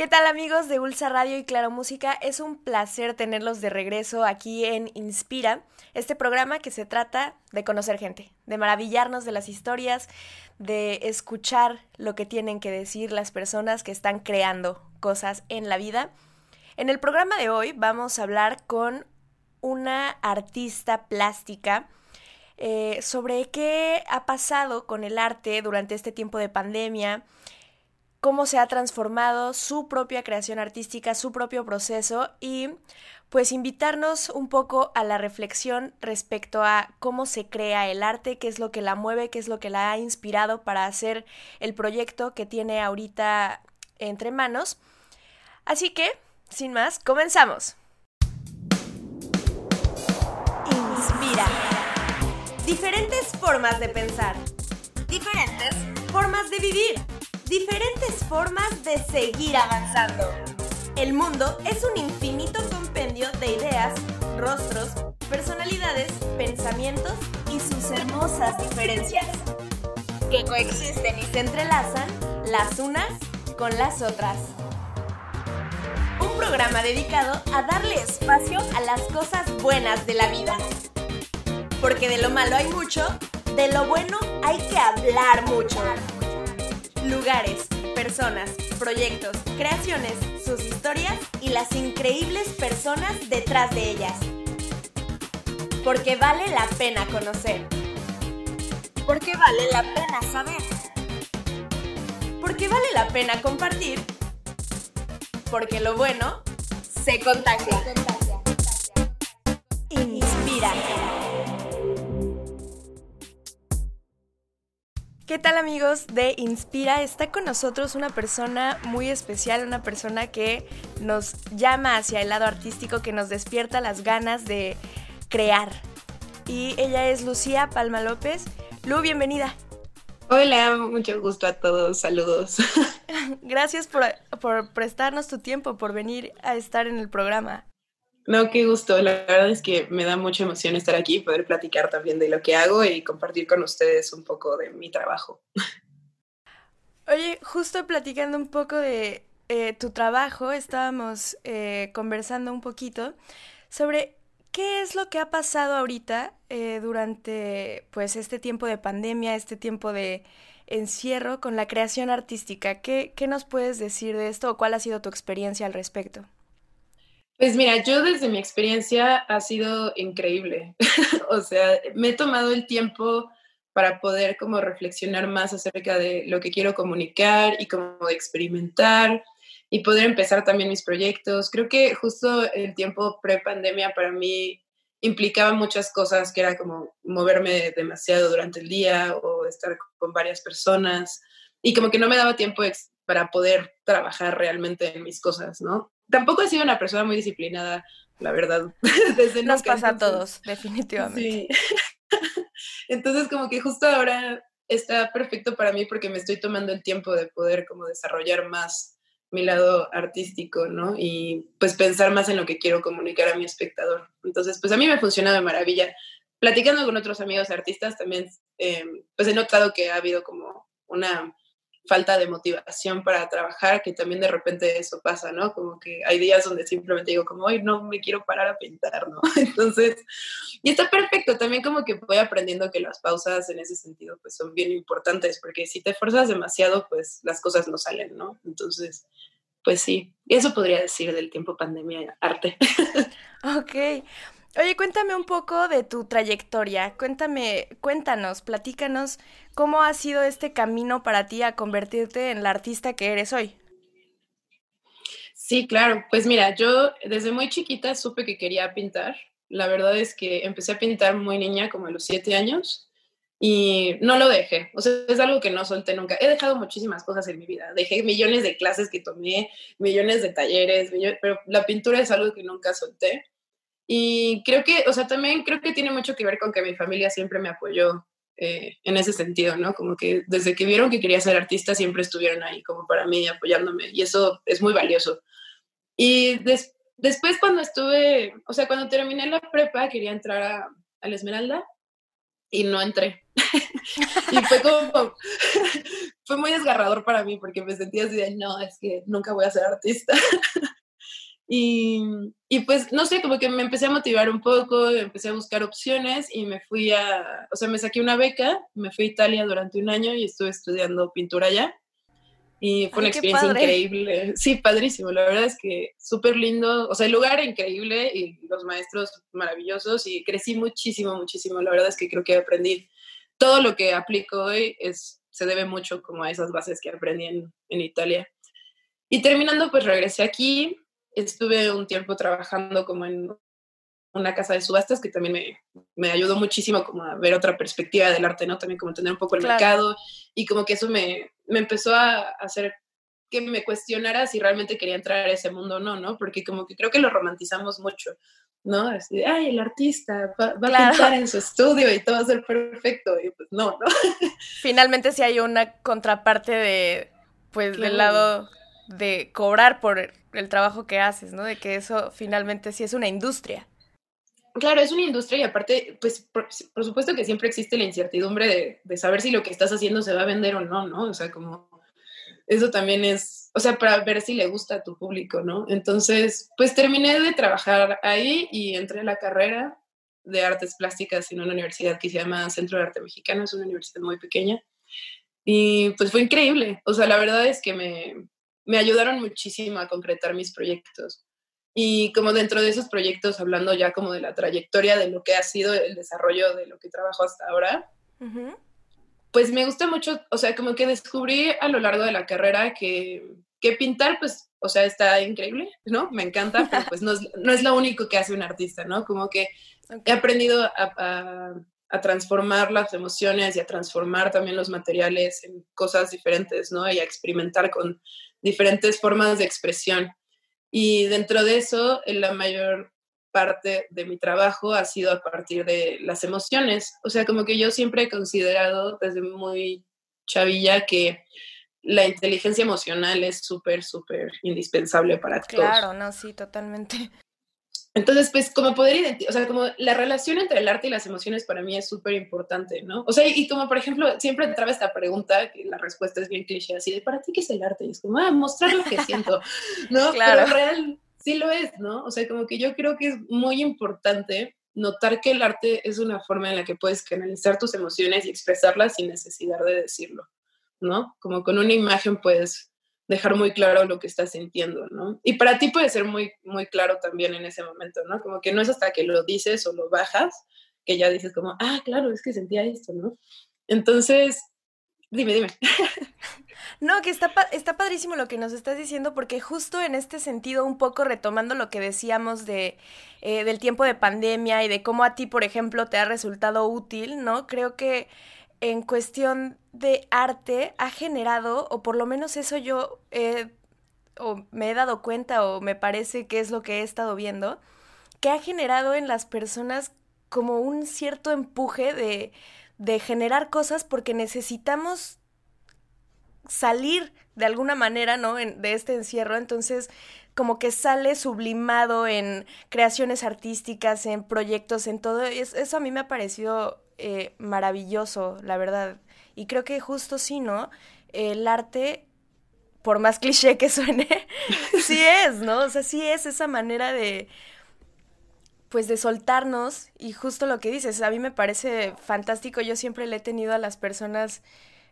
¿Qué tal amigos de Ulsa Radio y Claro Música? Es un placer tenerlos de regreso aquí en Inspira, este programa que se trata de conocer gente, de maravillarnos de las historias, de escuchar lo que tienen que decir las personas que están creando cosas en la vida. En el programa de hoy vamos a hablar con una artista plástica eh, sobre qué ha pasado con el arte durante este tiempo de pandemia, cómo se ha transformado su propia creación artística, su propio proceso y pues invitarnos un poco a la reflexión respecto a cómo se crea el arte, qué es lo que la mueve, qué es lo que la ha inspirado para hacer el proyecto que tiene ahorita entre manos. Así que, sin más, comenzamos. Inspira. Diferentes formas de pensar. Diferentes formas de vivir diferentes formas de seguir avanzando. El mundo es un infinito compendio de ideas, rostros, personalidades, pensamientos y sus hermosas diferencias, que coexisten y se entrelazan las unas con las otras. Un programa dedicado a darle espacio a las cosas buenas de la vida. Porque de lo malo hay mucho, de lo bueno hay que hablar mucho lugares, personas, proyectos, creaciones, sus historias y las increíbles personas detrás de ellas. Porque vale la pena conocer. Porque vale la pena saber. Porque vale la pena compartir. Porque lo bueno se contagia. Inspira. ¿Qué tal amigos de Inspira? Está con nosotros una persona muy especial, una persona que nos llama hacia el lado artístico, que nos despierta las ganas de crear. Y ella es Lucía Palma López. Lu, bienvenida. Hola, mucho gusto a todos, saludos. Gracias por, por prestarnos tu tiempo, por venir a estar en el programa. No, qué gusto. La verdad es que me da mucha emoción estar aquí y poder platicar también de lo que hago y compartir con ustedes un poco de mi trabajo. Oye, justo platicando un poco de eh, tu trabajo, estábamos eh, conversando un poquito sobre qué es lo que ha pasado ahorita eh, durante pues este tiempo de pandemia, este tiempo de encierro con la creación artística. ¿Qué, qué nos puedes decir de esto o cuál ha sido tu experiencia al respecto? Pues mira, yo desde mi experiencia ha sido increíble. o sea, me he tomado el tiempo para poder como reflexionar más acerca de lo que quiero comunicar y como experimentar y poder empezar también mis proyectos. Creo que justo el tiempo pre-pandemia para mí implicaba muchas cosas, que era como moverme demasiado durante el día o estar con varias personas y como que no me daba tiempo para poder trabajar realmente en mis cosas, ¿no? Tampoco he sido una persona muy disciplinada, la verdad. Desde Nos pasa a todos, definitivamente. Sí. entonces, como que justo ahora está perfecto para mí porque me estoy tomando el tiempo de poder como desarrollar más mi lado artístico, ¿no? Y pues pensar más en lo que quiero comunicar a mi espectador. Entonces, pues a mí me funciona de maravilla. Platicando con otros amigos artistas también, eh, pues he notado que ha habido como una falta de motivación para trabajar, que también de repente eso pasa, ¿no? Como que hay días donde simplemente digo como, hoy no me quiero parar a pintar, ¿no? Entonces, y está perfecto, también como que voy aprendiendo que las pausas en ese sentido pues son bien importantes, porque si te esfuerzas demasiado, pues las cosas no salen, ¿no? Entonces, pues sí, eso podría decir del tiempo pandemia arte. Ok. Oye, cuéntame un poco de tu trayectoria. Cuéntame, cuéntanos, platícanos cómo ha sido este camino para ti a convertirte en la artista que eres hoy. Sí, claro. Pues mira, yo desde muy chiquita supe que quería pintar. La verdad es que empecé a pintar muy niña, como a los siete años, y no lo dejé. O sea, es algo que no solté nunca. He dejado muchísimas cosas en mi vida. Dejé millones de clases que tomé, millones de talleres, pero la pintura es algo que nunca solté. Y creo que, o sea, también creo que tiene mucho que ver con que mi familia siempre me apoyó eh, en ese sentido, ¿no? Como que desde que vieron que quería ser artista siempre estuvieron ahí como para mí apoyándome y eso es muy valioso. Y después cuando estuve, o sea, cuando terminé la prepa quería entrar a, a la Esmeralda y no entré. y fue como, fue muy desgarrador para mí porque me sentía así de, no, es que nunca voy a ser artista. y, y, pues, no sé, como que me empecé a motivar un poco, empecé a buscar opciones y me fui a, o sea, me saqué una beca, me fui a Italia durante un año y estuve estudiando pintura allá. Y fue una experiencia increíble. Sí, padrísimo. La verdad es que súper lindo. O sea, el lugar increíble y los maestros maravillosos y crecí muchísimo, muchísimo. La verdad es que creo que aprendí todo lo que aplico hoy es, se debe mucho como a esas bases que aprendí en, en Italia. Y terminando, pues regresé aquí. Estuve un tiempo trabajando como en una casa de subastas que también me, me, ayudó muchísimo como a ver otra perspectiva del arte, ¿no? También como entender un poco el mercado y como que eso me, me empezó a hacer que me cuestionara si realmente quería entrar a ese mundo o no, ¿no? Porque como que creo que lo romantizamos mucho, ¿no? Así ay, el artista va, a pintar en su estudio y todo va a ser perfecto, y pues no, ¿no? Finalmente sí hay una contraparte de, pues, del lado de cobrar por el trabajo que haces, ¿no? De que eso finalmente sí es una industria. Claro, es una industria y aparte, pues por, supuesto que siempre existe la incertidumbre de, saber si lo que estás haciendo se va a vender o no, ¿no? O sea, como eso también es, o sea, para ver si le gusta a tu público, ¿no? Entonces, pues terminé de trabajar ahí y entré a la carrera de artes plásticas en una universidad que se llama Centro de Arte Mexicano, es una universidad muy pequeña. Y pues fue increíble, o sea, la verdad es que me, me ayudaron muchísimo a concretar mis proyectos. Y como dentro de esos proyectos, hablando ya como de la trayectoria de lo que ha sido el desarrollo de lo que trabajo hasta ahora, pues me gusta mucho, o sea, como que descubrí a lo largo de la carrera que, que pintar, pues, o sea, está increíble, ¿no? Me encanta, pero pues no es, no es lo único que hace un artista, ¿no? Como que he aprendido a, a, a, transformar las emociones y a transformar también los materiales en cosas diferentes, ¿no? Y a experimentar con diferentes formas de expresión. Y dentro de eso, la mayor parte de mi trabajo ha sido a partir de las emociones. O sea, como que yo siempre he considerado desde muy chavilla que la inteligencia emocional es súper, súper indispensable para todos. Claro, no, sí, totalmente. Entonces, pues como poder identificar, o sea, como la relación entre el arte y las emociones para mí es súper importante, ¿no? O sea, y como por ejemplo, siempre entraba esta pregunta, que la respuesta es bien cliché, así de, ¿para ti qué es el arte? Y es como, ah, mostrar lo que siento, ¿no? Claro. Pero real sí lo es, ¿no? O sea, como que yo creo que es muy importante notar que el arte es una forma en la que puedes canalizar tus emociones y expresarlas sin necesidad de decirlo, ¿no? Como con una imagen puedes dejar muy claro lo que estás sintiendo, ¿no? Y para ti puede ser muy, muy claro también en ese momento, ¿no? Como que no es hasta que lo dices o lo bajas que ya dices como, ah, claro, es que sentía esto, ¿no? Entonces, dime, dime. No, que está, está padrísimo lo que nos estás diciendo, porque justo en este sentido, un poco retomando lo que decíamos de, eh, del tiempo de pandemia y de cómo a ti, por ejemplo, te ha resultado útil, ¿no? Creo que en cuestión de arte ha generado, o por lo menos eso yo o me he dado cuenta o me parece que es lo que he estado viendo, que ha generado en las personas como un cierto empuje de, de generar cosas porque necesitamos salir de alguna manera, ¿no? de este encierro. Entonces, como que sale sublimado en creaciones artísticas, en proyectos, en todo. eso a mí me ha parecido eh, maravilloso, la verdad. Y creo que justo sí, ¿no? El arte, por más cliché que suene, sí es, ¿no? O sea, sí es esa manera de pues de soltarnos y justo lo que dices, a mí me parece fantástico, yo siempre le he tenido a las personas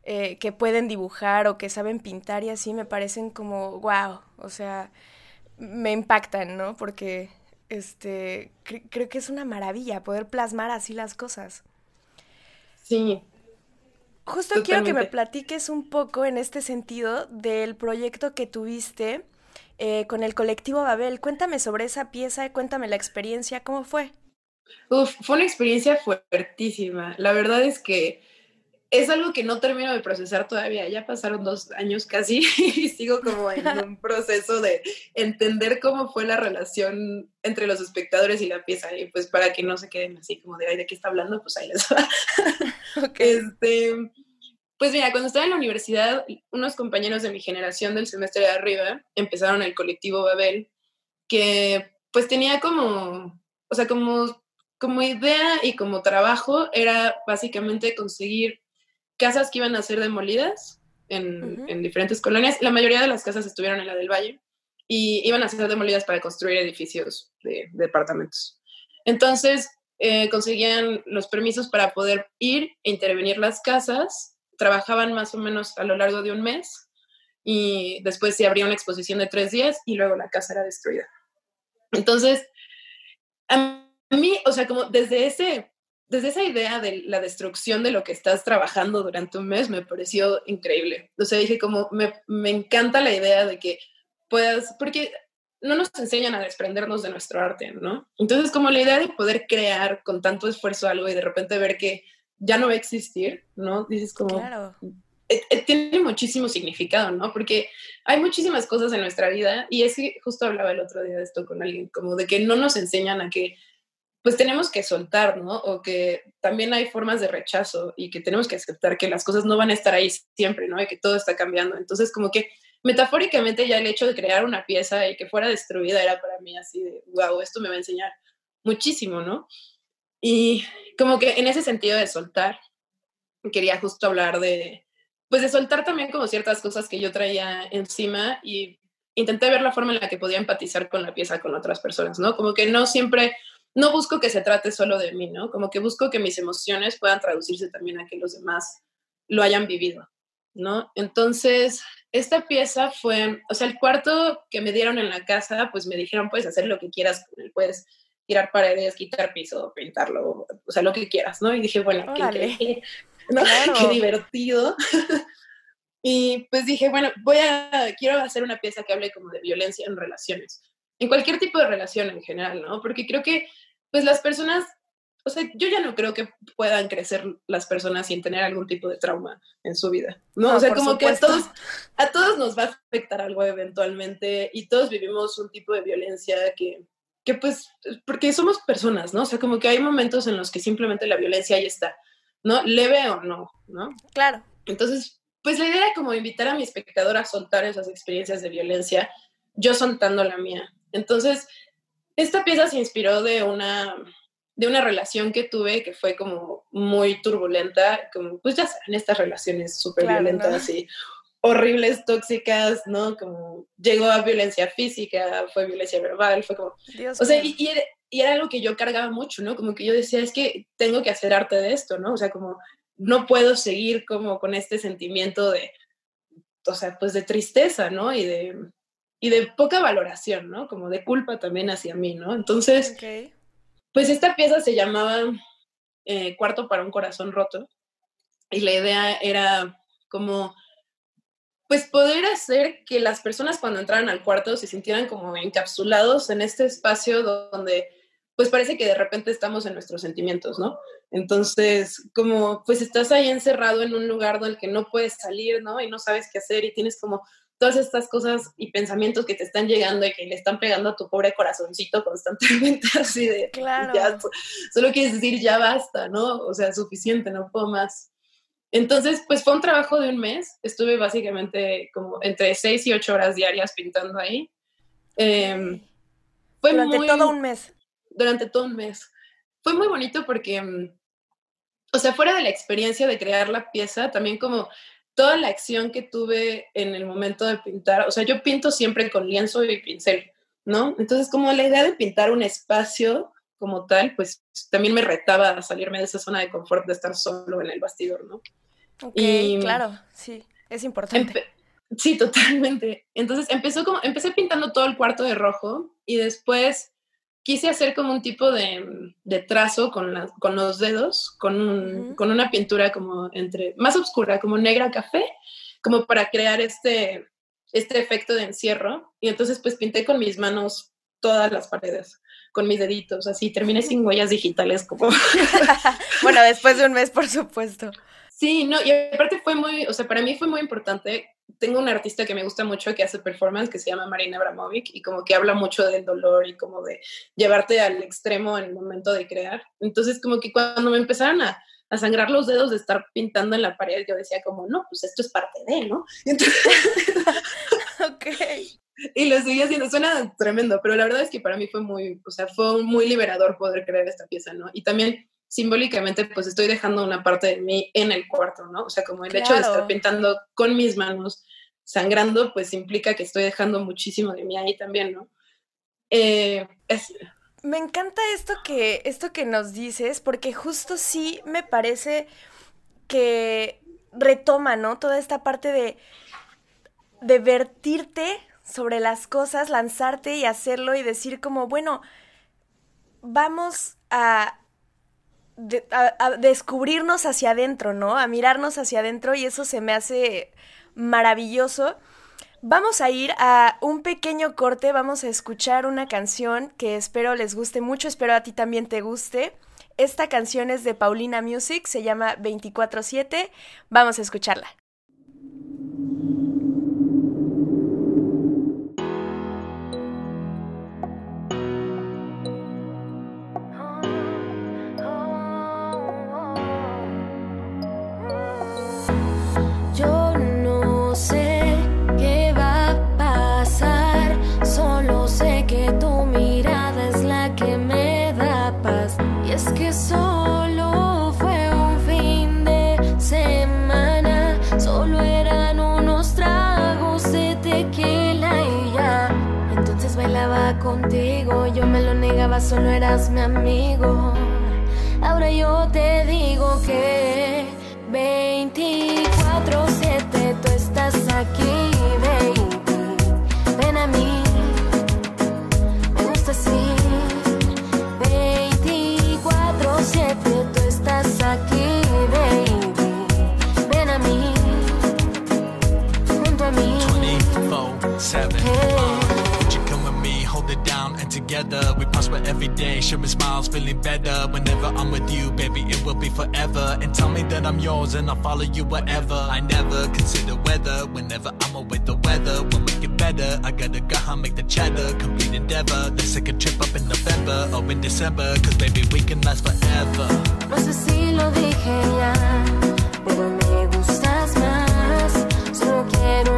eh, que pueden dibujar o que saben pintar y así me parecen como wow, o sea, me impactan, ¿no? Porque este creo que es una maravilla poder plasmar así las cosas. Sí. Justo quiero que me platiques un poco en este sentido del proyecto que tuviste eh, con el colectivo Babel. Cuéntame sobre esa pieza, cuéntame la experiencia, ¿cómo fue? Uf, fue una experiencia fuertísima. La verdad es que es algo que no termino de procesar todavía. Ya pasaron dos años casi y sigo como en un proceso de entender cómo fue la relación entre los espectadores y la pieza. Y pues para que no se queden así como de, ¿de qué está hablando? Pues ahí les va. Este, pues mira, cuando estaba en la universidad, unos compañeros de mi generación del semestre de arriba empezaron el colectivo Babel, que pues tenía como, o sea, como como idea y como trabajo era básicamente conseguir casas que iban a ser demolidas en, diferentes colonias. La mayoría de las casas estuvieron en la del Valle y iban a ser demolidas para construir edificios de, departamentos. Entonces, eh, conseguían los permisos para poder ir e intervenir las casas. Trabajaban más o menos a lo largo de un mes y después se abría una exposición de tres días y luego la casa era destruida. Entonces, a mí, o sea, como desde ese desde esa idea de la destrucción de lo que estás trabajando durante un mes me pareció increíble. O sea, dije como, me, me, encanta la idea de que puedas, porque no nos enseñan a desprendernos de nuestro arte, ¿no? Entonces, como la idea de poder crear con tanto esfuerzo algo y de repente ver que ya no va a existir, ¿no? Dices como... Claro. Eh, eh, tiene muchísimo significado, ¿no? Porque hay muchísimas cosas en nuestra vida y es que justo hablaba el otro día de esto con alguien, como de que no nos enseñan a que pues tenemos que soltar, ¿no? O que también hay formas de rechazo y que tenemos que aceptar que las cosas no van a estar ahí siempre, ¿no? Y que todo está cambiando. Entonces, como que metafóricamente ya el hecho de crear una pieza y que fuera destruida era para mí así de, wow, esto me va a enseñar muchísimo, ¿no? Y como que en ese sentido de soltar, quería justo hablar de, pues de soltar también como ciertas cosas que yo traía encima y intenté ver la forma en la que podía empatizar con la pieza con otras personas, ¿no? Como que no siempre no busco que se trate solo de mí, ¿no? Como que busco que mis emociones puedan traducirse también a que los demás lo hayan vivido, ¿no? Entonces, esta pieza fue, o sea, el cuarto que me dieron en la casa, pues me dijeron, puedes hacer lo que quieras puedes tirar paredes, quitar piso, pintarlo, o sea, lo que quieras, ¿no? Y dije, bueno, qué, qué divertido. y pues dije, bueno, voy a, quiero hacer una pieza que hable como de violencia en relaciones, en cualquier tipo de relación en general, ¿no? Porque creo que pues las personas, o sea, yo ya no creo que puedan crecer las personas sin tener algún tipo de trauma en su vida, ¿no? o sea, como que a todos, a todos nos va a afectar algo eventualmente y todos vivimos un tipo de violencia que, que pues, porque somos personas, ¿no? O sea, como que hay momentos en los que simplemente la violencia ahí está, ¿no? Leve o no, ¿no? Claro. Entonces, pues la idea era como invitar a mi espectador a soltar esas experiencias de violencia, yo soltando la mía. Entonces, esta pieza se inspiró de una, de una relación que tuve que fue como muy turbulenta, como pues ya saben, estas relaciones súper violentas y horribles, tóxicas, ¿no? Como llegó a violencia física, fue violencia verbal, fue como... o sea, y, y, era, algo que yo cargaba mucho, ¿no? Como que yo decía, es que tengo que hacer arte de esto, ¿no? O sea, como no puedo seguir como con este sentimiento de, o sea, pues de tristeza, ¿no? Y de, y de poca valoración, ¿no? Como de culpa también hacia mí, ¿no? Entonces, pues esta pieza se llamaba eh, Cuarto para un corazón roto y la idea era como, pues poder hacer que las personas cuando entraran al cuarto se sintieran como encapsulados en este espacio donde pues parece que de repente estamos en nuestros sentimientos, ¿no? Entonces, como pues estás ahí encerrado en un lugar del que no puedes salir, ¿no? Y no sabes qué hacer y tienes como todas estas cosas y pensamientos que te están llegando y que le están pegando a tu pobre corazoncito constantemente, así de, claro. ya, solo quieres decir, ya basta, ¿no? O sea, suficiente, no puedo más. Entonces, pues fue un trabajo de un mes, estuve básicamente como entre seis y ocho horas diarias pintando ahí. Em, fue durante todo un mes. Durante todo un mes. Fue muy bonito porque, mm, o sea, fuera de la experiencia de crear la pieza, también como toda la acción que tuve en el momento de pintar, o sea, yo pinto siempre con lienzo y pincel, ¿no? Entonces, como la idea de pintar un espacio como tal, pues también me retaba a salirme de esa zona de confort de estar solo en el bastidor, ¿no? Ok, y, claro, sí, es importante. Sí, totalmente. Entonces empezó como, empecé pintando todo el cuarto de rojo y después quise hacer como un tipo de, trazo con, con, los dedos, con, con, una pintura como entre, más oscura, como negra café, como para crear este, este efecto de encierro. Y entonces pues pinté con mis manos todas las paredes, con mis deditos, así terminé sin huellas digitales como... bueno, después de un mes, por supuesto. Sí, no, y aparte fue muy, o sea, para mí fue muy importante. Tengo una artista que me gusta mucho que hace performance que se llama Marina Abramovic y como que habla mucho del dolor y como de llevarte al extremo en el momento de crear. Entonces, como que cuando me empezaron a, a sangrar los dedos de estar pintando en la pared, yo decía como, no, pues esto es parte de, ¿no? Entonces, ok. y lo seguí haciendo. Suena tremendo, pero la verdad es que para mí fue muy, o sea, fue muy liberador poder crear esta pieza, ¿no? Y también simbólicamente, pues estoy dejando una parte de mí en el cuarto, ¿no? O sea, como el hecho de estar pintando con mis manos, sangrando, pues implica que estoy dejando muchísimo de mí ahí también, ¿no? Eh, me encanta esto que, esto que nos dices, porque justo sí me parece que retoma, ¿no? Toda esta parte de, de vertirte sobre las cosas, lanzarte y hacerlo y decir como, bueno, vamos a, a, descubrirnos hacia adentro, ¿no? A mirarnos hacia adentro y eso se me hace maravilloso. Vamos a ir a un pequeño corte, vamos a escuchar una canción que espero les guste mucho, espero a ti también te guste. Esta canción es de Paulina Music, se llama 24/7, vamos a escucharla. Solo eras mi amigo. Ahora yo te digo que 24-7 tú estás aquí, baby. Ven a mí, me gusta así. 24-7 tú estás aquí, baby. Ven a mí, junto a mí. 24-7 together. We prosper every day, show me smiles, feeling better. Whenever I'm with you, baby, it will be forever. And tell me that I'm yours and I'll follow you wherever. I never consider weather. Whenever I'm away, the weather will make it better. I gotta go home, make the cheddar, complete endeavor. Take a trip up in November or in December, cause baby, we can last forever. No sé si lo dije ya, pero me gustas más. Solo quiero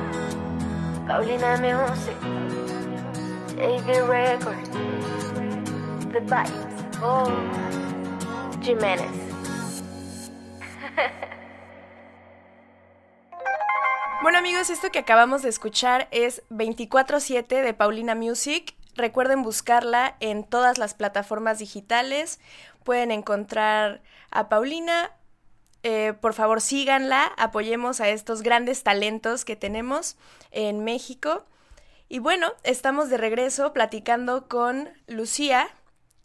Paulina Music, AV Records, The Bites. Oh. Bueno amigos, esto que acabamos de escuchar es 24/7 de Paulina Music. Recuerden buscarla en todas las plataformas digitales. Pueden encontrar a Paulina. Eh, por favor, síganla. Apoyemos a estos grandes talentos que tenemos en México. Y bueno, estamos de regreso platicando con Lucía,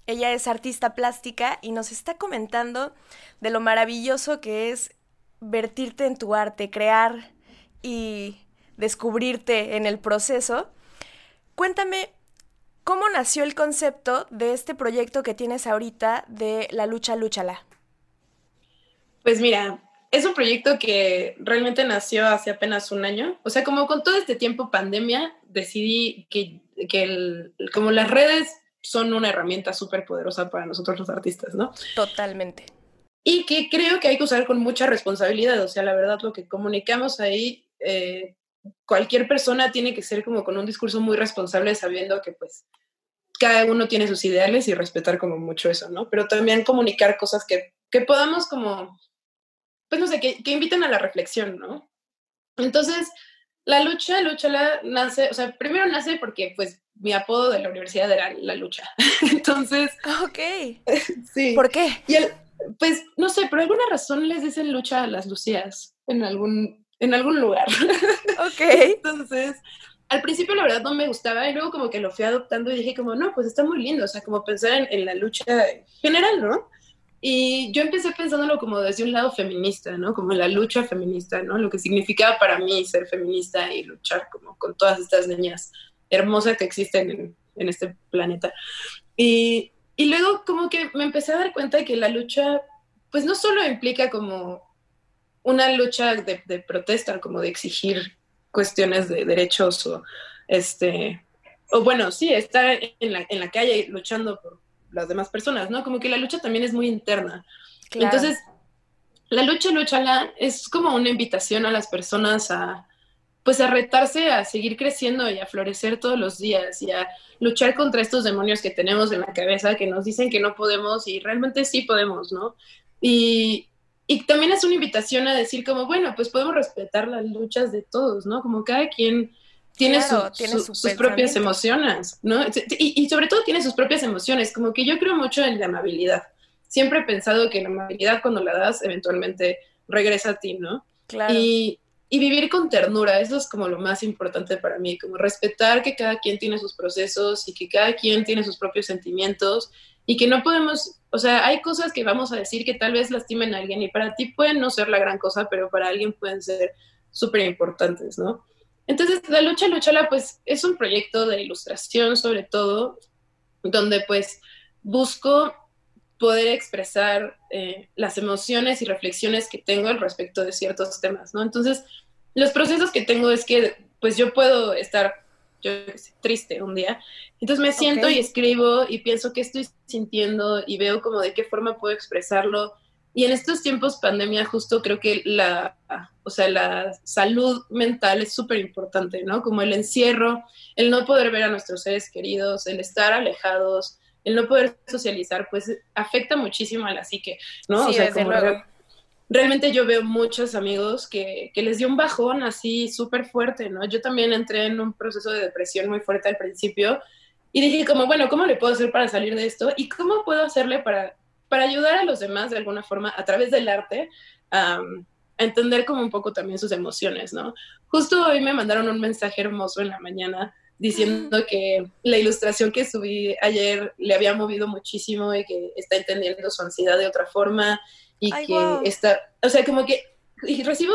ella es artista plástica y nos está comentando de lo maravilloso que es vertirte en tu arte, crear y descubrirte en el proceso. Cuéntame, ¿cómo nació el concepto de este proyecto que tienes ahorita de La Lucha Lúchala? Pues mira, es un proyecto que realmente nació hace apenas un año. O sea, como con todo este tiempo pandemia, decidí que, que como las redes son una herramienta súper poderosa para nosotros los artistas, ¿no? Totalmente. Y que creo que hay que usar con mucha responsabilidad, o sea, la verdad lo que comunicamos ahí, eh, cualquier persona tiene que ser como con un discurso muy responsable sabiendo que pues cada uno tiene sus ideales y respetar como mucho eso, ¿no? Pero también comunicar cosas que, que podamos como, pues no sé, que, que inviten a la reflexión, ¿no? Entonces, la lucha, lucha la nace, o sea, primero nace porque pues mi apodo de la universidad era la lucha. Entonces. Ok. sí. ¿Por qué? Y el, pues no sé, por alguna razón les dicen lucha a las Lucías en algún, en algún lugar. Ok. Entonces, al principio la verdad no me gustaba y luego como que lo fui adoptando y dije como, no, pues está muy lindo, o sea, como pensar en, en la lucha general, ¿no? Y yo empecé pensándolo como desde un lado feminista, ¿no? Como la lucha feminista, ¿no? Lo que significaba para mí ser feminista y luchar como con todas estas niñas hermosas que existen en, en este planeta. Y, y, luego como que me empecé a dar cuenta de que la lucha, pues no solo implica como una lucha de, protesta, como de exigir cuestiones de derechos o este, o bueno, sí, estar en la, en la calle luchando por las demás personas, ¿no? Como que la lucha también es muy interna. Claro. Entonces, la lucha, luchala, es como una invitación a las personas a, pues a retarse a seguir creciendo y a florecer todos los días y a luchar contra estos demonios que tenemos en la cabeza que nos dicen que no podemos y realmente sí podemos, ¿no? Y, y también es una invitación a decir como, bueno, pues podemos respetar las luchas de todos, ¿no? Como cada quien tiene, claro, su, tiene su, sus propias emociones, ¿no? Y, y, sobre todo tiene sus propias emociones, como que yo creo mucho en la amabilidad. Siempre he pensado que la amabilidad cuando la das eventualmente regresa a ti, ¿no? Claro. Y, y vivir con ternura, eso es como lo más importante para mí, como respetar que cada quien tiene sus procesos y que cada quien tiene sus propios sentimientos y que no podemos, o sea, hay cosas que vamos a decir que tal vez lastimen a alguien y para ti pueden no ser la gran cosa, pero para alguien pueden ser súper importantes, ¿no? Entonces, la lucha, luchala, pues es un proyecto de ilustración sobre todo, donde pues busco poder expresar eh, las emociones y reflexiones que tengo al respecto de ciertos temas, ¿no? Entonces, los procesos que tengo es que pues yo puedo estar yo sé, triste un día, entonces me siento okay. y escribo y pienso qué estoy sintiendo y veo como de qué forma puedo expresarlo. Y en estos tiempos pandemia justo creo que la, o sea, la salud mental es súper importante, ¿no? Como el encierro, el no poder ver a nuestros seres queridos, el estar alejados, el no poder socializar, pues afecta muchísimo a la psique, ¿no? Sí, o sea, como re realmente yo veo muchos amigos que, que les dio un bajón así súper fuerte, ¿no? Yo también entré en un proceso de depresión muy fuerte al principio y dije como, bueno, ¿cómo le puedo hacer para salir de esto? ¿Y cómo puedo hacerle para, para ayudar a los demás de alguna forma a través del arte um, a entender como un poco también sus emociones, ¿no? Justo hoy me mandaron un mensaje hermoso en la mañana diciendo que la ilustración que subí ayer le había movido muchísimo y que está entendiendo su ansiedad de otra forma y Ay, que wow. está, o sea, como que y recibo,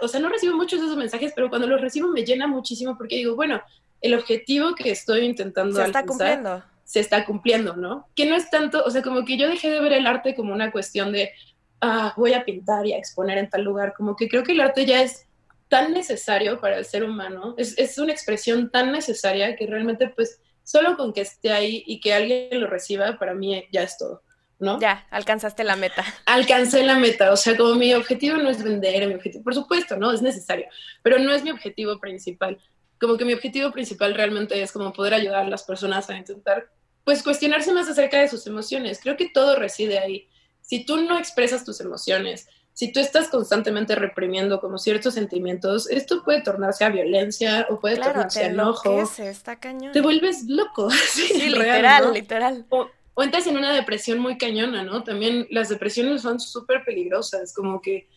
o sea, no recibo muchos de esos mensajes, pero cuando los recibo me llena muchísimo porque digo, bueno, el objetivo que estoy intentando Se está alcanzar cumpliendo. Se está cumpliendo, ¿no? Que no es tanto, o sea, como que yo dejé de ver el arte como una cuestión de, ah, voy a pintar y a exponer en tal lugar, como que creo que el arte ya es tan necesario para el ser humano, es, es una expresión tan necesaria que realmente pues solo con que esté ahí y que alguien lo reciba, para mí ya es todo. ¿no? Ya, alcanzaste la meta. Alcancé la meta, o sea, como mi objetivo no es vender, mi objetivo, por supuesto, ¿no? Es necesario, pero no es mi objetivo principal. Como que mi objetivo principal realmente es como poder ayudar a las personas a intentar, pues, cuestionarse más acerca de sus emociones. Creo que todo reside ahí. Si tú no expresas tus emociones, si tú estás constantemente reprimiendo como ciertos sentimientos, esto puede tornarse a violencia o puede claro, tornarse a enojo. está cañón. Te vuelves loco. Sí, Sí, real, literal, ¿no? literal. O, o entras en una depresión muy cañona, ¿no? También las depresiones son súper peligrosas, como que...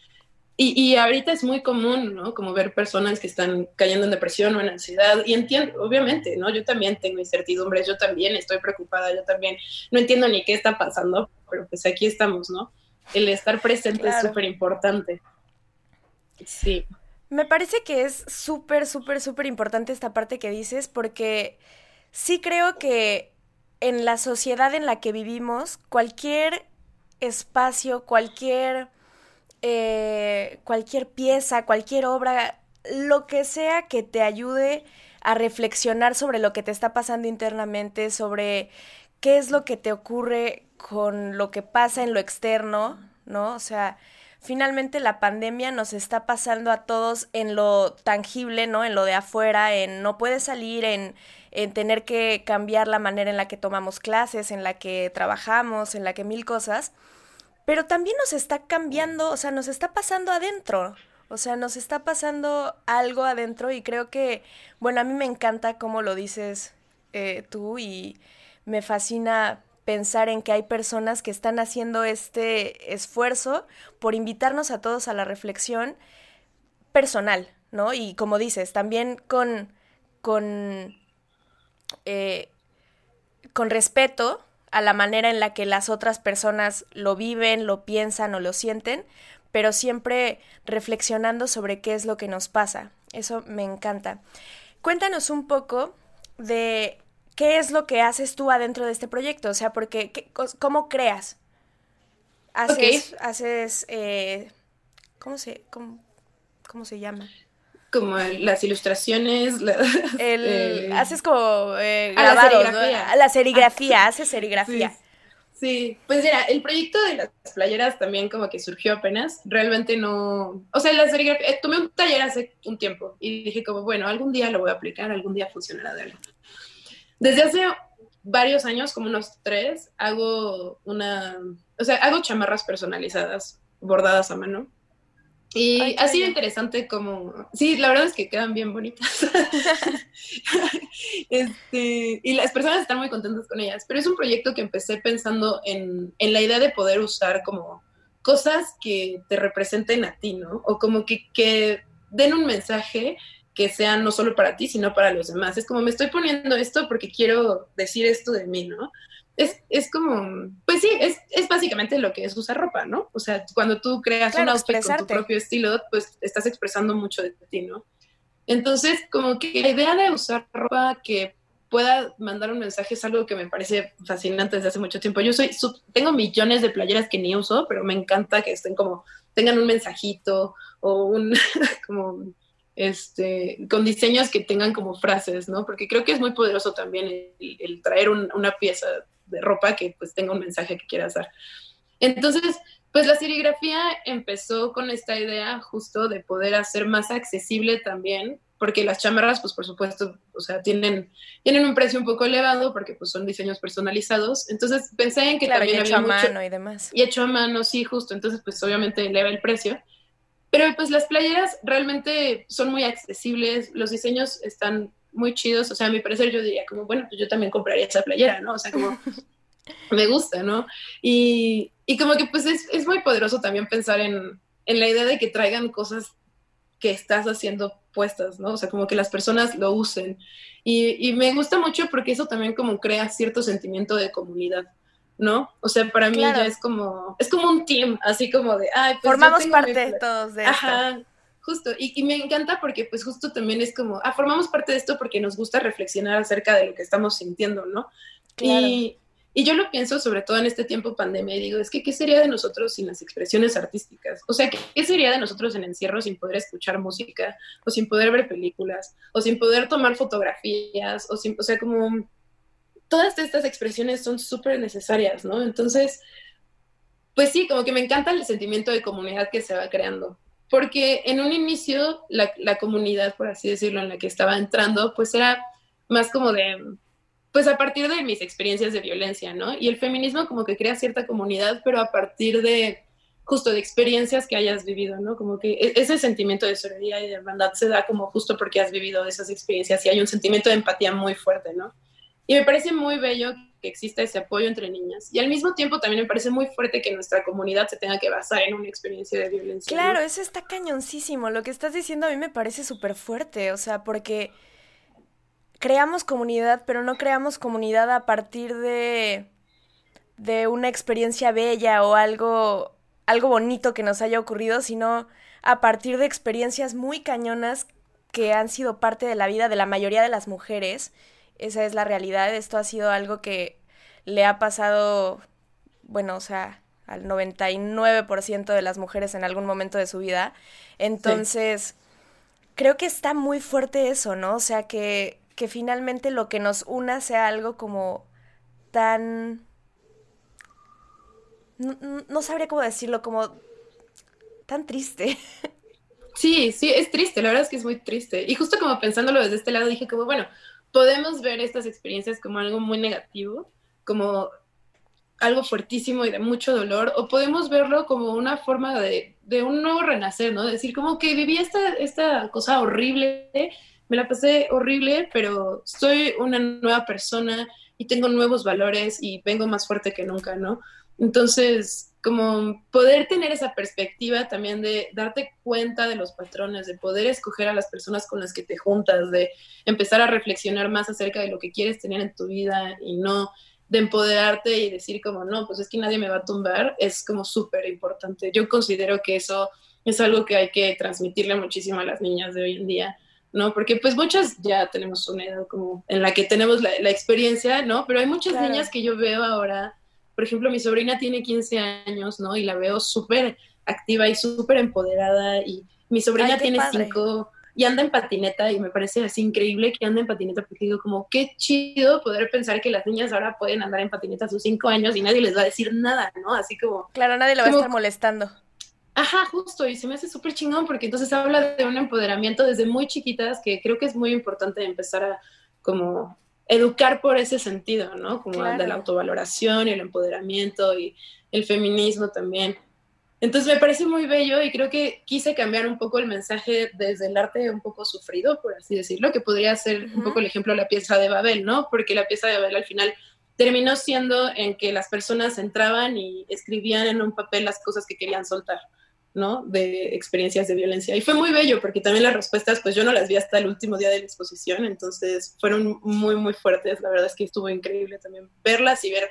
Y, y ahorita es muy común, ¿no? Como ver personas que están cayendo en depresión o en ansiedad. Y entiendo, obviamente, ¿no? Yo también tengo incertidumbres, yo también estoy preocupada, yo también no entiendo ni qué está pasando, pero pues aquí estamos, ¿no? El estar presente es súper importante. Sí. Me parece que es súper, súper, súper importante esta parte que dices porque sí creo que en la sociedad en la que vivimos, cualquier espacio, cualquier, eh, cualquier pieza, cualquier obra, lo que sea que te ayude a reflexionar sobre lo que te está pasando internamente, sobre qué es lo que te ocurre con lo que pasa en lo externo, ¿no? O sea, finalmente la pandemia nos está pasando a todos en lo tangible, ¿no? En lo de afuera, en no puedes salir, en, en tener que cambiar la manera en la que tomamos clases, en la que trabajamos, en la que mil cosas. Pero también nos está cambiando, o sea, nos está pasando adentro. O sea, nos está pasando algo adentro y creo que, bueno, a mí me encanta cómo lo dices eh, tú y me fascina pensar en que hay personas que están haciendo este esfuerzo por invitarnos a todos a la reflexión personal, ¿no? Y como dices, también con, con, eh, con respeto a la manera en la que las otras personas lo viven, lo piensan o lo sienten, pero siempre reflexionando sobre qué es lo que nos pasa. Eso me encanta. Cuéntanos un poco de ¿qué es lo que haces tú adentro de este proyecto? O sea, porque, ¿cómo creas? Haces, haces eh, ¿cómo, se, cómo, se llama? Como las ilustraciones. Eh, haces como eh, grabados, la serigrafía, la serigrafía haces serigrafía. Sí, pues mira, el proyecto de las playeras también como que surgió apenas. Realmente no, o sea, la serigrafía, tomé un taller hace un tiempo y dije como, bueno, algún día lo voy a aplicar, algún día funcionará de algo. Desde hace varios años, como unos tres, hago una, o sea, hago chamarras personalizadas, bordadas a mano. Y ha sido interesante como, sí, la verdad es que quedan bien bonitas. este, y las personas están muy contentas con ellas, pero es un proyecto que empecé pensando en, en, la idea de poder usar como cosas que te representen a ti, ¿no? O como que, que den un mensaje que sean no solo para ti, sino para los demás. Es como me estoy poniendo esto porque quiero decir esto de mí, ¿no? Es, es como, pues sí, es, es, básicamente lo que es usar ropa, ¿no? O sea, cuando tú creas un outfit con tu propio estilo, pues estás expresando mucho de ti, ¿no? Entonces, como que la idea de usar ropa que pueda mandar un mensaje es algo que me parece fascinante desde hace mucho tiempo. Yo soy, tengo millones de playeras que ni uso, pero me encanta que estén como, tengan un mensajito o un, como este, con diseños que tengan como frases, ¿no? Porque creo que es muy poderoso también el, traer una pieza de ropa que pues tenga un mensaje que quieras dar. Entonces, pues la serigrafía empezó con esta idea justo de poder hacer más accesible también, porque las chamarras, pues por supuesto, o sea, tienen, tienen un precio un poco elevado porque pues son diseños personalizados. Entonces pensé en que también y hecho a mano y demás. Y hecho a mano, sí, justo. Entonces, pues obviamente eleva el precio. Pero pues las playeras realmente son muy accesibles, los diseños están muy chidos, o sea, a mi parecer yo diría como, bueno, pues yo también compraría esa playera, ¿no? O sea, como me gusta, ¿no? Y, y como que pues es, es, muy poderoso también pensar en, en la idea de que traigan cosas que estás haciendo puestas, ¿no? O sea, como que las personas lo usen. Y, y me gusta mucho porque eso también como crea cierto sentimiento de comunidad. ¿no? O sea, para mí ya es como, es como un team, así como de, ay, pues Formamos parte todos de Ajá, justo, y, me encanta porque pues justo también es como, ah, formamos parte de esto porque nos gusta reflexionar acerca de lo que estamos sintiendo, ¿no? Y, y yo lo pienso sobre todo en este tiempo pandemia y digo, es que, ¿qué sería de nosotros sin las expresiones artísticas? O sea, ¿qué, sería de nosotros en encierro sin poder escuchar música o sin poder ver películas o sin poder tomar fotografías o sin, o sea, como todas estas expresiones son súper necesarias, ¿no? Entonces, pues sí, como que me encanta el sentimiento de comunidad que se va creando. Porque en un inicio, la, la comunidad, por así decirlo, en la que estaba entrando, pues era más como de, pues a partir de mis experiencias de violencia, ¿no? Y el feminismo como que crea cierta comunidad, pero a partir de justo de experiencias que hayas vivido, ¿no? Como que e, ese sentimiento de solidaridad y de hermandad se da como justo porque has vivido esas experiencias y hay un sentimiento de empatía muy fuerte, ¿no? Y me parece muy bello que exista ese apoyo entre niñas. Y al mismo tiempo también me parece muy fuerte que nuestra comunidad se tenga que basar en una experiencia de violencia. Claro, eso está cañoncísimo. Lo que estás diciendo a mí me parece súper fuerte. O sea, porque creamos comunidad, pero no creamos comunidad a partir de, de una experiencia bella o algo, algo bonito que nos haya ocurrido, sino a partir de experiencias muy cañonas que han sido parte de la vida de la mayoría de las mujeres esa es la realidad. Esto ha sido algo que le ha pasado, bueno, o sea, al 99% de las mujeres en algún momento de su vida. Entonces, creo que está muy fuerte eso, ¿no? O sea, que, que finalmente lo que nos una sea algo como tan... No, no sabría cómo decirlo, como tan triste. Sí, sí, es triste, la verdad es que es muy triste. Y justo como pensándolo desde este lado, dije como, bueno, podemos ver estas experiencias como algo muy negativo, como algo fuertísimo y de mucho dolor, o podemos verlo como una forma de, de un nuevo renacer, ¿no? Decir como que viví esta, esta cosa horrible, me la pasé horrible, pero soy una nueva persona y tengo nuevos valores y vengo más fuerte que nunca, ¿no? Entonces, como poder tener esa perspectiva también de darte cuenta de los patrones, de poder escoger a las personas con las que te juntas, de empezar a reflexionar más acerca de lo que quieres tener en tu vida y no de empoderarte y decir como, no, pues es que nadie me va a tumbar, es como súper importante. Yo considero que eso es algo que hay que transmitirle muchísimo a las niñas de hoy en día, ¿no? Porque pues muchas ya tenemos una edad como en la que tenemos la, experiencia, ¿no? Pero hay muchas niñas que yo veo ahora por ejemplo, mi sobrina tiene 15 años, ¿no? Y la veo súper activa y súper empoderada y mi sobrina tiene 5 y anda en patineta y me parece así increíble que anda en patineta porque digo como qué chido poder pensar que las niñas ahora pueden andar en patineta a sus 5 años y nadie les va a decir nada, ¿no? Así como... Claro, nadie la va a estar molestando. Ajá, justo, y se me hace súper chingón porque entonces habla de un empoderamiento desde muy chiquitas que creo que es muy importante empezar a como educar por ese sentido, ¿no? Como el de la autovaloración y el empoderamiento y el feminismo también. Entonces me parece muy bello y creo que quise cambiar un poco el mensaje desde el arte un poco sufrido, por así decirlo, que podría ser un poco el ejemplo de la pieza de Babel, ¿no? Porque la pieza de Babel al final terminó siendo en que las personas entraban y escribían en un papel las cosas que querían soltar. ¿No? De experiencias de violencia. Y fue muy bello porque también las respuestas, pues yo no las vi hasta el último día de la exposición, entonces fueron muy, muy fuertes. La verdad es que estuvo increíble también verlas y ver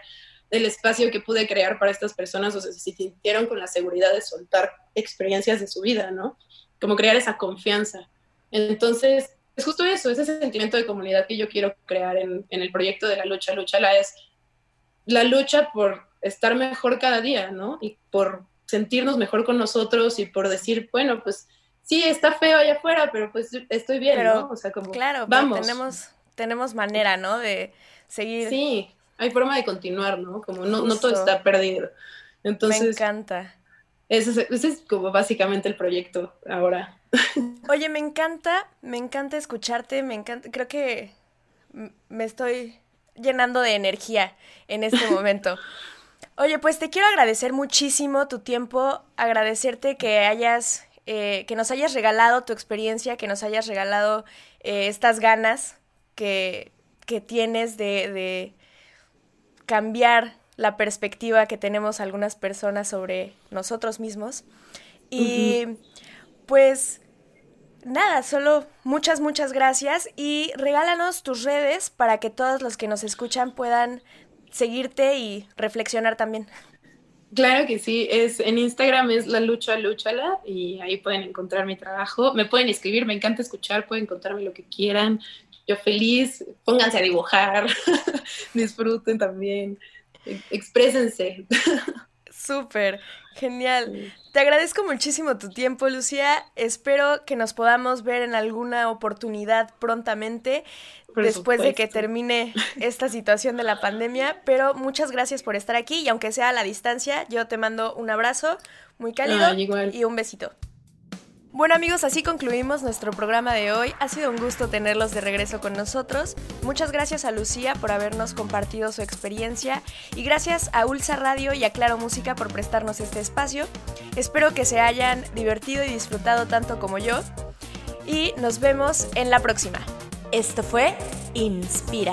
el espacio que pude crear para estas personas, o sea, se sintieron con la seguridad de soltar experiencias de su vida, ¿no? Como crear esa confianza. Entonces, es justo eso, ese sentimiento de comunidad que yo quiero crear en, en el proyecto de la lucha. Lucha la es la lucha por estar mejor cada día, ¿no? Y por sentirnos mejor con nosotros y por decir, bueno, pues sí, está feo allá afuera, pero pues estoy bien, ¿no? O sea, como, claro, vamos. tenemos, tenemos manera, ¿no? De seguir. Sí, hay forma de continuar, ¿no? Como no, no todo está perdido. Entonces. Me encanta. Ese es, es como básicamente el proyecto ahora. Oye, me encanta, me encanta escucharte, me encanta, creo que me estoy llenando de energía en este momento. Oye, pues te quiero agradecer muchísimo tu tiempo, agradecerte que hayas, eh, que nos hayas regalado tu experiencia, que nos hayas regalado eh, estas ganas que, que tienes de, de cambiar la perspectiva que tenemos algunas personas sobre nosotros mismos. Y pues nada, solo muchas, muchas gracias y regálanos tus redes para que todos los que nos escuchan puedan seguirte y reflexionar también. Claro que sí, es en Instagram es la lucha luchala y ahí pueden encontrar mi trabajo, me pueden escribir, me encanta escuchar, pueden contarme lo que quieran, yo feliz, pónganse a dibujar, disfruten también, exprésense. Súper, genial. Te agradezco muchísimo tu tiempo, Lucía. Espero que nos podamos ver en alguna oportunidad prontamente después de que termine esta situación de la pandemia. Pero muchas gracias por estar aquí y aunque sea a la distancia, yo te mando un abrazo muy cálido y un besito. Bueno amigos, así concluimos nuestro programa de hoy. Ha sido un gusto tenerlos de regreso con nosotros. Muchas gracias a Lucía por habernos compartido su experiencia y gracias a Ulsa Radio y a Claro Música por prestarnos este espacio. Espero que se hayan divertido y disfrutado tanto como yo y nos vemos en la próxima. Esto fue Inspira.